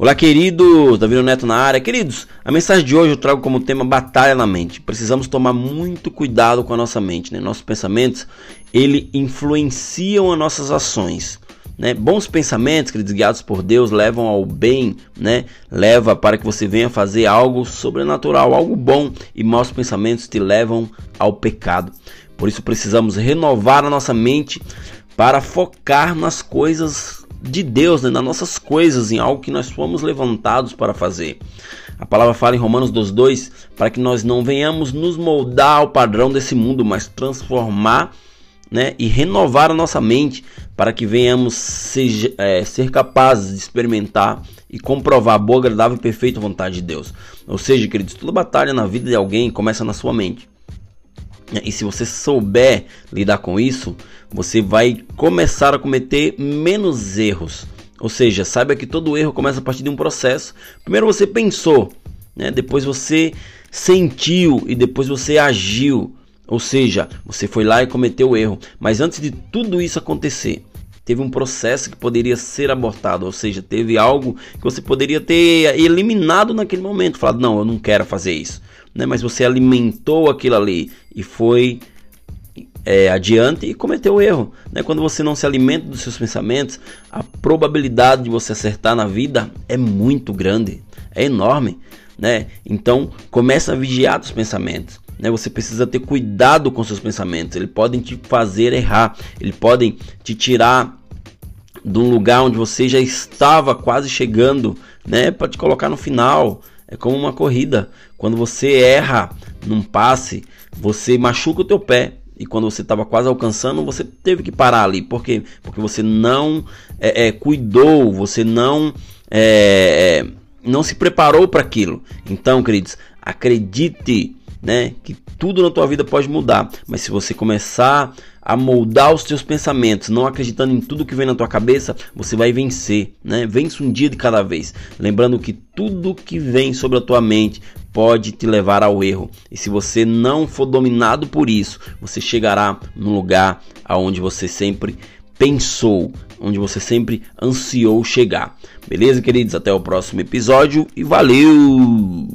Olá, queridos, Davi Neto na área. Queridos, a mensagem de hoje eu trago como tema batalha na mente. Precisamos tomar muito cuidado com a nossa mente, né? Nossos pensamentos, ele influenciam as nossas ações. Né? Bons pensamentos, queridos, guiados por Deus, levam ao bem, né? Leva para que você venha fazer algo sobrenatural, algo bom, e maus pensamentos te levam ao pecado. Por isso precisamos renovar a nossa mente para focar nas coisas de Deus, né, nas nossas coisas, em algo que nós fomos levantados para fazer. A palavra fala em Romanos 2,2 para que nós não venhamos nos moldar ao padrão desse mundo, mas transformar né, e renovar a nossa mente para que venhamos ser, é, ser capazes de experimentar e comprovar a boa, agradável e perfeita vontade de Deus. Ou seja, queridos, toda batalha na vida de alguém começa na sua mente. E se você souber lidar com isso, você vai começar a cometer menos erros. Ou seja, saiba que todo erro começa a partir de um processo. Primeiro você pensou, né? depois você sentiu e depois você agiu. Ou seja, você foi lá e cometeu o erro. Mas antes de tudo isso acontecer, teve um processo que poderia ser abortado, ou seja, teve algo que você poderia ter eliminado naquele momento, falado, não, eu não quero fazer isso né? Mas você alimentou aquilo ali e foi é, adiante e cometeu o erro. Né? Quando você não se alimenta dos seus pensamentos, a probabilidade de você acertar na vida é muito grande, é enorme. Né? Então comece a vigiar os pensamentos. Né? Você precisa ter cuidado com seus pensamentos. Eles podem te fazer errar, eles podem te tirar de um lugar onde você já estava quase chegando, né? Para te colocar no final. É como uma corrida. Quando você erra num passe, você machuca o teu pé. E quando você estava quase alcançando, você teve que parar ali. Por quê? Porque você não é, é, cuidou, você não, é, é não se preparou para aquilo. Então, queridos, acredite né, que tudo na tua vida pode mudar, mas se você começar a moldar os teus pensamentos, não acreditando em tudo que vem na tua cabeça, você vai vencer, né? Vence um dia de cada vez, lembrando que tudo que vem sobre a tua mente pode te levar ao erro. E se você não for dominado por isso, você chegará no lugar aonde você sempre pensou, onde você sempre ansiou chegar. Beleza, queridos? Até o próximo episódio e valeu!